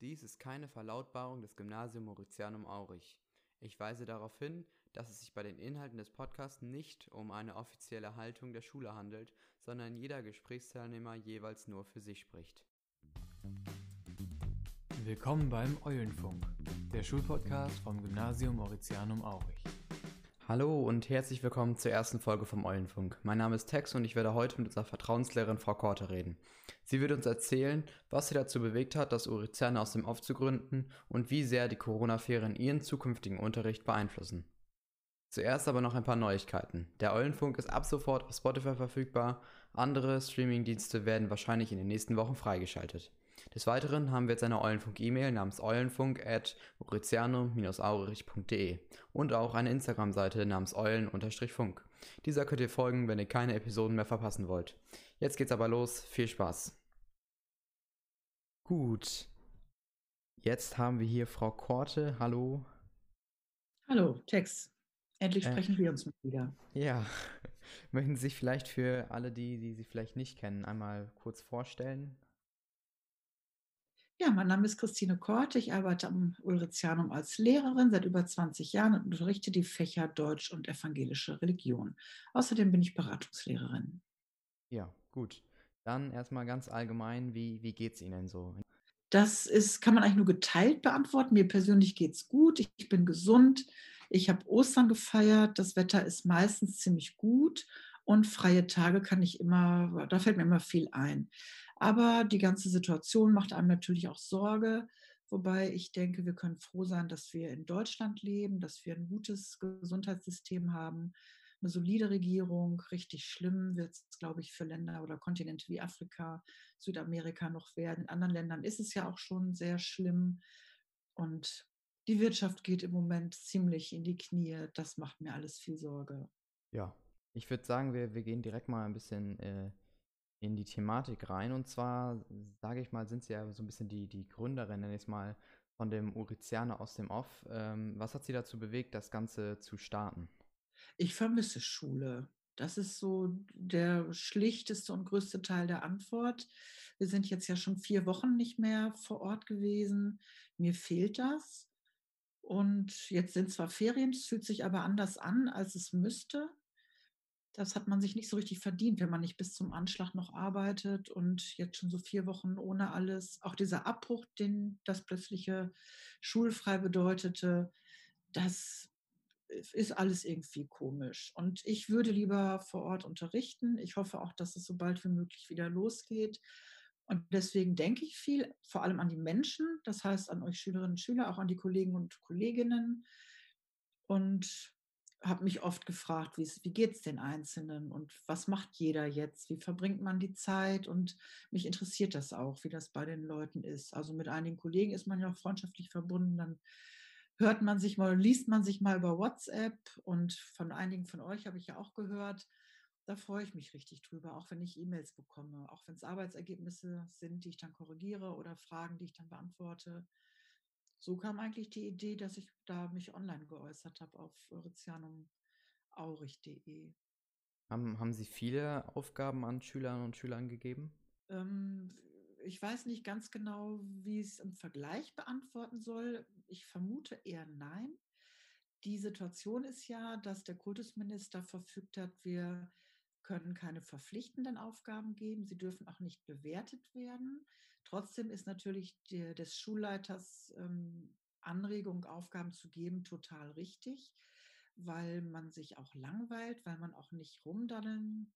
Dies ist keine Verlautbarung des Gymnasium Mauritianum Aurich. Ich weise darauf hin, dass es sich bei den Inhalten des Podcasts nicht um eine offizielle Haltung der Schule handelt, sondern jeder Gesprächsteilnehmer jeweils nur für sich spricht. Willkommen beim Eulenfunk, der Schulpodcast vom Gymnasium Mauritianum Aurich. Hallo und herzlich willkommen zur ersten Folge vom Eulenfunk. Mein Name ist Tex und ich werde heute mit unserer Vertrauenslehrerin Frau Korte reden. Sie wird uns erzählen, was sie dazu bewegt hat, das Uriziane aus dem Off zu gründen und wie sehr die Corona-Ferien ihren zukünftigen Unterricht beeinflussen. Zuerst aber noch ein paar Neuigkeiten. Der Eulenfunk ist ab sofort auf Spotify verfügbar. Andere Streamingdienste werden wahrscheinlich in den nächsten Wochen freigeschaltet. Des Weiteren haben wir jetzt eine Eulenfunk-E-Mail namens eulenfunk.mauritiano-aurich.de und auch eine Instagram-Seite namens eulen-funk. Dieser könnt ihr folgen, wenn ihr keine Episoden mehr verpassen wollt. Jetzt geht's aber los. Viel Spaß. Gut. Jetzt haben wir hier Frau Korte. Hallo. Hallo, Tex. Endlich äh, sprechen äh, wir uns mal wieder. Ja. Möchten Sie sich vielleicht für alle, die, die Sie vielleicht nicht kennen, einmal kurz vorstellen? Ja, mein Name ist Christine Korte. Ich arbeite am Ulrizianum als Lehrerin seit über 20 Jahren und unterrichte die Fächer Deutsch und evangelische Religion. Außerdem bin ich Beratungslehrerin. Ja, gut. Dann erstmal ganz allgemein, wie, wie geht es Ihnen so? Das ist, kann man eigentlich nur geteilt beantworten. Mir persönlich geht es gut. Ich, ich bin gesund. Ich habe Ostern gefeiert. Das Wetter ist meistens ziemlich gut. Und freie Tage kann ich immer, da fällt mir immer viel ein. Aber die ganze Situation macht einem natürlich auch Sorge. Wobei ich denke, wir können froh sein, dass wir in Deutschland leben, dass wir ein gutes Gesundheitssystem haben, eine solide Regierung. Richtig schlimm wird es, glaube ich, für Länder oder Kontinente wie Afrika, Südamerika noch werden. In anderen Ländern ist es ja auch schon sehr schlimm. Und die Wirtschaft geht im Moment ziemlich in die Knie. Das macht mir alles viel Sorge. Ja, ich würde sagen, wir, wir gehen direkt mal ein bisschen äh, in die Thematik rein. Und zwar, sage ich mal, sind Sie ja so ein bisschen die, die Gründerin, nenne ich es mal, von dem Urizianer aus dem Off. Ähm, was hat Sie dazu bewegt, das Ganze zu starten? Ich vermisse Schule. Das ist so der schlichteste und größte Teil der Antwort. Wir sind jetzt ja schon vier Wochen nicht mehr vor Ort gewesen. Mir fehlt das. Und jetzt sind zwar Ferien, es fühlt sich aber anders an, als es müsste das hat man sich nicht so richtig verdient, wenn man nicht bis zum Anschlag noch arbeitet und jetzt schon so vier Wochen ohne alles. Auch dieser Abbruch, den das plötzliche schulfrei bedeutete, das ist alles irgendwie komisch. Und ich würde lieber vor Ort unterrichten. Ich hoffe auch, dass es so bald wie möglich wieder losgeht. Und deswegen denke ich viel, vor allem an die Menschen, das heißt an euch Schülerinnen und Schüler, auch an die Kollegen und Kolleginnen. Und habe mich oft gefragt, wie geht es den Einzelnen und was macht jeder jetzt? Wie verbringt man die Zeit? Und mich interessiert das auch, wie das bei den Leuten ist. Also mit einigen Kollegen ist man ja auch freundschaftlich verbunden. Dann hört man sich mal, liest man sich mal über WhatsApp und von einigen von euch habe ich ja auch gehört. Da freue ich mich richtig drüber, auch wenn ich E-Mails bekomme, auch wenn es Arbeitsergebnisse sind, die ich dann korrigiere oder Fragen, die ich dann beantworte so kam eigentlich die Idee, dass ich da mich online geäußert habe auf rizianumaurich.de. Haben, haben Sie viele Aufgaben an Schülerinnen und Schülern gegeben? Ähm, ich weiß nicht ganz genau, wie ich es im Vergleich beantworten soll. Ich vermute eher nein. Die Situation ist ja, dass der Kultusminister verfügt hat, wir können keine verpflichtenden Aufgaben geben. Sie dürfen auch nicht bewertet werden. Trotzdem ist natürlich der, des Schulleiters ähm, Anregung, Aufgaben zu geben, total richtig, weil man sich auch langweilt, weil man auch nicht rumdaddeln,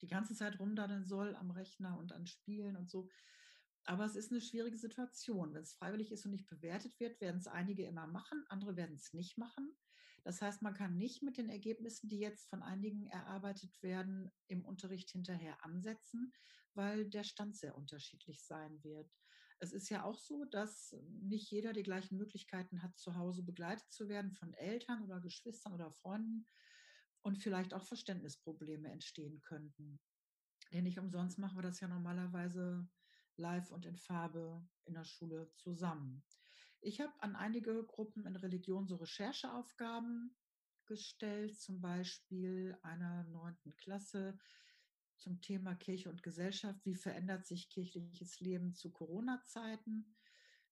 die ganze Zeit rumdaddeln soll am Rechner und an Spielen und so. Aber es ist eine schwierige Situation. Wenn es freiwillig ist und nicht bewertet wird, werden es einige immer machen, andere werden es nicht machen. Das heißt, man kann nicht mit den Ergebnissen, die jetzt von einigen erarbeitet werden, im Unterricht hinterher ansetzen, weil der Stand sehr unterschiedlich sein wird. Es ist ja auch so, dass nicht jeder die gleichen Möglichkeiten hat, zu Hause begleitet zu werden von Eltern oder Geschwistern oder Freunden und vielleicht auch Verständnisprobleme entstehen könnten. Denn nicht umsonst machen wir das ja normalerweise live und in Farbe in der Schule zusammen. Ich habe an einige Gruppen in Religion so Rechercheaufgaben gestellt, zum Beispiel einer neunten Klasse zum Thema Kirche und Gesellschaft. Wie verändert sich kirchliches Leben zu Corona-Zeiten?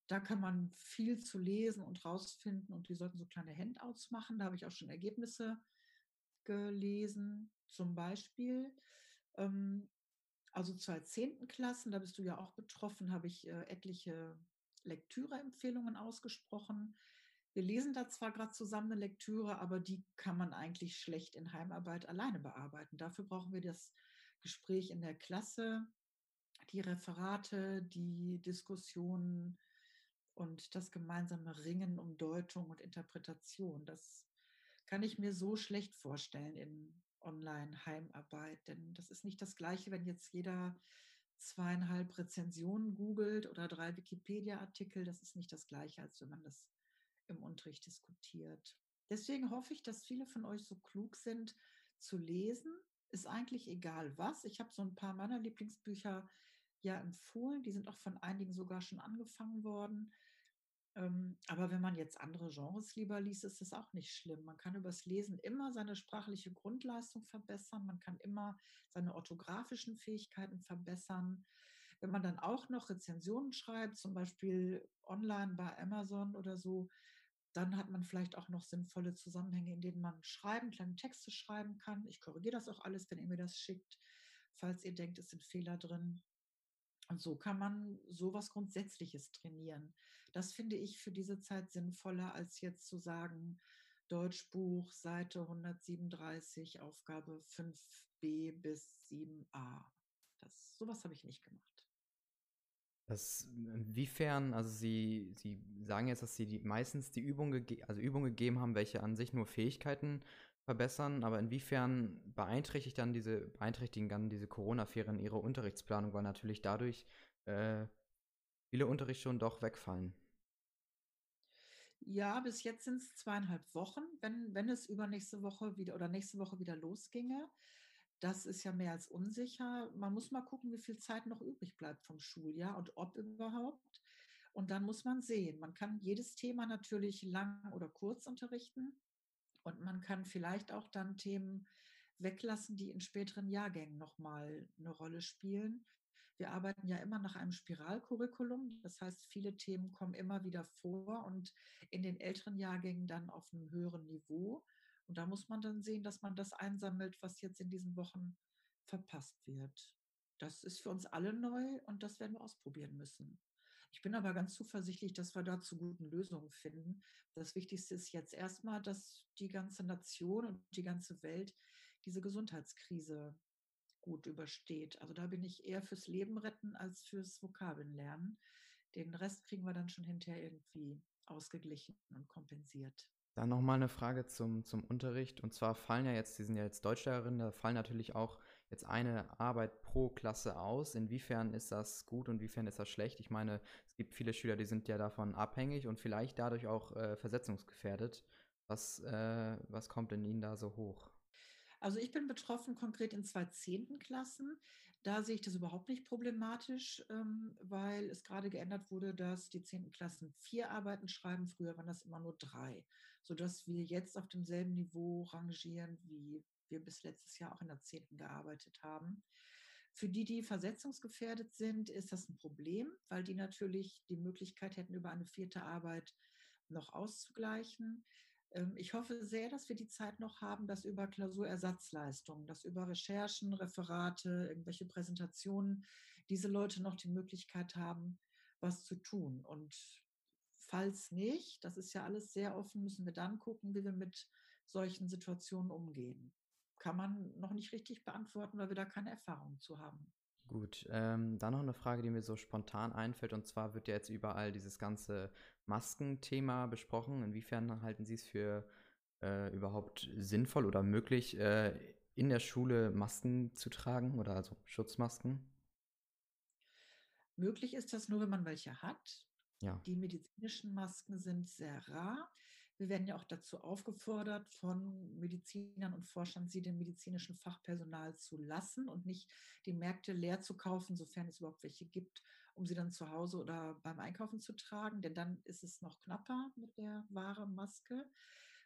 Da kann man viel zu lesen und rausfinden und die sollten so kleine Handouts machen. Da habe ich auch schon Ergebnisse gelesen. Zum Beispiel, ähm, also zwei zehnten Klassen, da bist du ja auch betroffen, habe ich äh, etliche Lektüreempfehlungen ausgesprochen. Wir lesen da zwar gerade zusammen eine Lektüre, aber die kann man eigentlich schlecht in Heimarbeit alleine bearbeiten. Dafür brauchen wir das Gespräch in der Klasse, die Referate, die Diskussionen und das gemeinsame Ringen um Deutung und Interpretation. Das kann ich mir so schlecht vorstellen in Online-Heimarbeit, denn das ist nicht das Gleiche, wenn jetzt jeder zweieinhalb Rezensionen googelt oder drei Wikipedia-Artikel. Das ist nicht das Gleiche, als wenn man das im Unterricht diskutiert. Deswegen hoffe ich, dass viele von euch so klug sind zu lesen. Ist eigentlich egal was. Ich habe so ein paar meiner Lieblingsbücher ja empfohlen. Die sind auch von einigen sogar schon angefangen worden. Ähm, aber wenn man jetzt andere Genres lieber liest, ist das auch nicht schlimm. Man kann übers Lesen immer seine sprachliche Grundleistung verbessern. Man kann immer seine orthografischen Fähigkeiten verbessern. Wenn man dann auch noch Rezensionen schreibt, zum Beispiel online bei Amazon oder so, dann hat man vielleicht auch noch sinnvolle Zusammenhänge, in denen man schreiben, kleine Texte schreiben kann. Ich korrigiere das auch alles, wenn ihr mir das schickt, falls ihr denkt, es sind Fehler drin. Und so kann man sowas Grundsätzliches trainieren. Das finde ich für diese Zeit sinnvoller, als jetzt zu sagen, Deutschbuch, Seite 137, Aufgabe 5b bis 7a. Das, sowas habe ich nicht gemacht. Das, inwiefern, also Sie, Sie sagen jetzt, dass Sie die, meistens die Übung, also Übungen gegeben haben, welche an sich nur Fähigkeiten verbessern, aber inwiefern beeinträchtigt dann diese, beeinträchtigen dann diese Corona-Ferien ihre Unterrichtsplanung, weil natürlich dadurch äh, viele Unterrichtsstunden doch wegfallen? Ja, bis jetzt sind es zweieinhalb Wochen, wenn, wenn es übernächste Woche wieder oder nächste Woche wieder losginge. Das ist ja mehr als unsicher. Man muss mal gucken, wie viel Zeit noch übrig bleibt vom Schuljahr und ob überhaupt. Und dann muss man sehen. Man kann jedes Thema natürlich lang oder kurz unterrichten. Und man kann vielleicht auch dann Themen weglassen, die in späteren Jahrgängen nochmal eine Rolle spielen. Wir arbeiten ja immer nach einem Spiralcurriculum. Das heißt, viele Themen kommen immer wieder vor und in den älteren Jahrgängen dann auf einem höheren Niveau. Und da muss man dann sehen, dass man das einsammelt, was jetzt in diesen Wochen verpasst wird. Das ist für uns alle neu und das werden wir ausprobieren müssen. Ich bin aber ganz zuversichtlich, dass wir da zu guten Lösungen finden. Das Wichtigste ist jetzt erstmal, dass die ganze Nation und die ganze Welt diese Gesundheitskrise gut übersteht. Also da bin ich eher fürs Leben retten als fürs Vokabeln lernen. Den Rest kriegen wir dann schon hinterher irgendwie ausgeglichen und kompensiert. Dann nochmal eine Frage zum, zum Unterricht. Und zwar fallen ja jetzt, Sie sind ja jetzt Deutschlehrerin, da fallen natürlich auch jetzt eine Arbeit pro Klasse aus. Inwiefern ist das gut und inwiefern ist das schlecht? Ich meine, es gibt viele Schüler, die sind ja davon abhängig und vielleicht dadurch auch äh, versetzungsgefährdet. Was, äh, was kommt in Ihnen da so hoch? Also ich bin betroffen konkret in zwei zehnten Klassen. Da sehe ich das überhaupt nicht problematisch, ähm, weil es gerade geändert wurde, dass die zehnten Klassen vier Arbeiten schreiben. Früher waren das immer nur drei, sodass wir jetzt auf demselben Niveau rangieren, wie wir bis letztes Jahr auch in der zehnten gearbeitet haben. Für die, die versetzungsgefährdet sind, ist das ein Problem, weil die natürlich die Möglichkeit hätten, über eine vierte Arbeit noch auszugleichen. Ähm, ich hoffe sehr, dass wir die Zeit noch haben, dass über Klausurersatzleistungen, dass über Recherchen, Referate, irgendwelche Präsentationen diese Leute noch die Möglichkeit haben, was zu tun. Und falls nicht, das ist ja alles sehr offen, müssen wir dann gucken, wie wir mit solchen Situationen umgehen. Kann man noch nicht richtig beantworten, weil wir da keine Erfahrung zu haben. Gut, ähm, dann noch eine Frage, die mir so spontan einfällt. Und zwar wird ja jetzt überall dieses ganze Maskenthema besprochen. Inwiefern halten Sie es für äh, überhaupt sinnvoll oder möglich, äh, in der Schule Masken zu tragen oder also Schutzmasken? Möglich ist das nur, wenn man welche hat. Ja. Die medizinischen Masken sind sehr rar. Wir werden ja auch dazu aufgefordert, von Medizinern und Forschern sie dem medizinischen Fachpersonal zu lassen und nicht die Märkte leer zu kaufen, sofern es überhaupt welche gibt, um sie dann zu Hause oder beim Einkaufen zu tragen, denn dann ist es noch knapper mit der Ware Maske.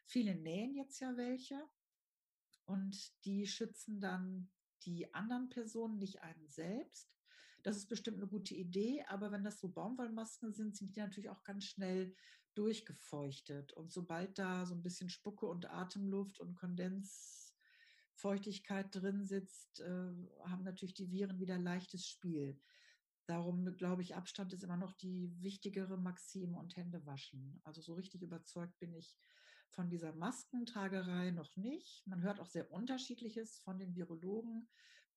Viele nähen jetzt ja welche und die schützen dann die anderen Personen, nicht einen selbst. Das ist bestimmt eine gute Idee, aber wenn das so Baumwollmasken sind, sind die natürlich auch ganz schnell durchgefeuchtet. Und sobald da so ein bisschen Spucke und Atemluft und Kondensfeuchtigkeit drin sitzt, äh, haben natürlich die Viren wieder leichtes Spiel. Darum glaube ich, Abstand ist immer noch die wichtigere Maxime und Hände waschen. Also so richtig überzeugt bin ich von dieser Maskentragerei noch nicht. Man hört auch sehr unterschiedliches von den Virologen.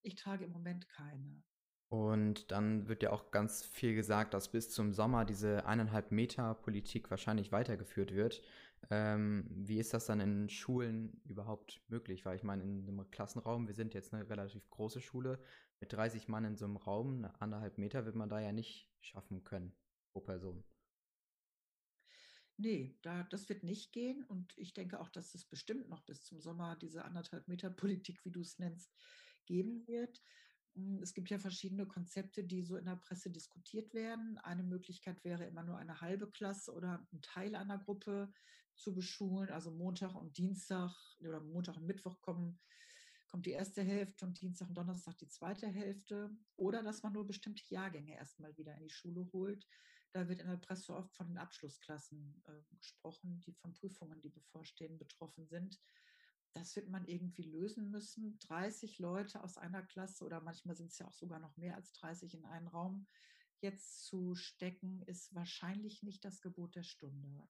Ich trage im Moment keine. Und dann wird ja auch ganz viel gesagt, dass bis zum Sommer diese eineinhalb Meter Politik wahrscheinlich weitergeführt wird. Ähm, wie ist das dann in Schulen überhaupt möglich? Weil ich meine, in einem Klassenraum, wir sind jetzt eine relativ große Schule, mit 30 Mann in so einem Raum, anderthalb Meter wird man da ja nicht schaffen können pro Person. Nee, da, das wird nicht gehen. Und ich denke auch, dass es bestimmt noch bis zum Sommer diese anderthalb Meter Politik, wie du es nennst, geben wird. Hm, es gibt ja verschiedene Konzepte, die so in der Presse diskutiert werden. Eine Möglichkeit wäre immer nur eine halbe Klasse oder ein Teil einer Gruppe zu beschulen. Also Montag und Dienstag oder Montag und Mittwoch kommen kommt die erste Hälfte und Dienstag und Donnerstag die zweite Hälfte. Oder dass man nur bestimmte Jahrgänge erstmal wieder in die Schule holt. Da wird in der Presse oft von den Abschlussklassen äh, gesprochen, die von Prüfungen, die bevorstehen, betroffen sind. Das wird man irgendwie lösen müssen. 30 Leute aus einer Klasse oder manchmal sind es ja auch sogar noch mehr als 30 in einen Raum jetzt zu stecken, ist wahrscheinlich nicht das Gebot der Stunde.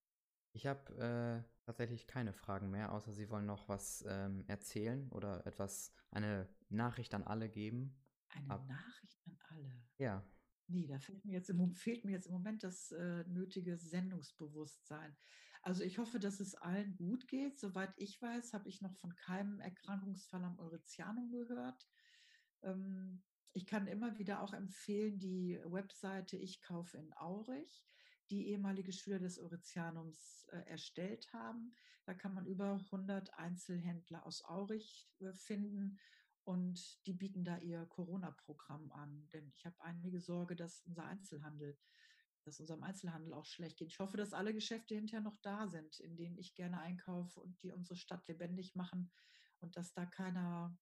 Ich habe äh, tatsächlich keine Fragen mehr, außer Sie wollen noch was ähm, erzählen oder etwas, eine Nachricht an alle geben. Eine Ab Nachricht an alle? Ja. Nee, da fehlt mir jetzt im, fehlt mir jetzt im Moment das äh, nötige Sendungsbewusstsein. Also ich hoffe, dass es allen gut geht. Soweit ich weiß, habe ich noch von keinem Erkrankungsfall am Euritianum gehört. Ähm, ich kann immer wieder auch empfehlen, die Webseite Ich kaufe in Aurich die ehemalige Schüler des Euritianums äh, erstellt haben. Da kann man über 100 Einzelhändler aus Aurich äh, finden und die bieten da ihr Corona-Programm an. Denn ich habe einige Sorge, dass unser Einzelhandel, dass unserem Einzelhandel auch schlecht geht. Ich hoffe, dass alle Geschäfte hinterher noch da sind, in denen ich gerne einkaufe und die unsere Stadt lebendig machen und dass da keiner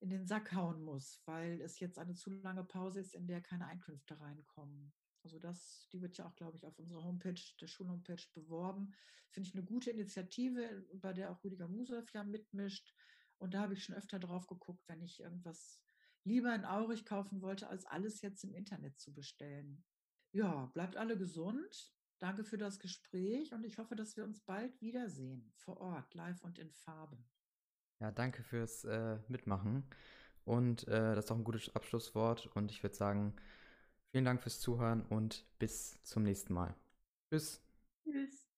in den Sack hauen muss, weil es jetzt eine zu lange Pause ist, in der keine Einkünfte reinkommen. Also das, die wird ja auch, glaube ich, auf unserer Homepage, der Schulhomepage beworben. Finde ich eine gute Initiative, bei der auch Rüdiger Musow ja mitmischt. Und da habe ich schon öfter drauf geguckt, wenn ich irgendwas lieber in Aurich kaufen wollte, als alles jetzt im Internet zu bestellen. Ja, bleibt alle gesund. Danke für das Gespräch und ich hoffe, dass wir uns bald wiedersehen, vor Ort, live und in Farbe. Ja, danke fürs äh, Mitmachen. Und äh, das ist auch ein gutes Abschlusswort. Und ich würde sagen, Vielen Dank fürs Zuhören und bis zum nächsten Mal. Tschüss. Tschüss.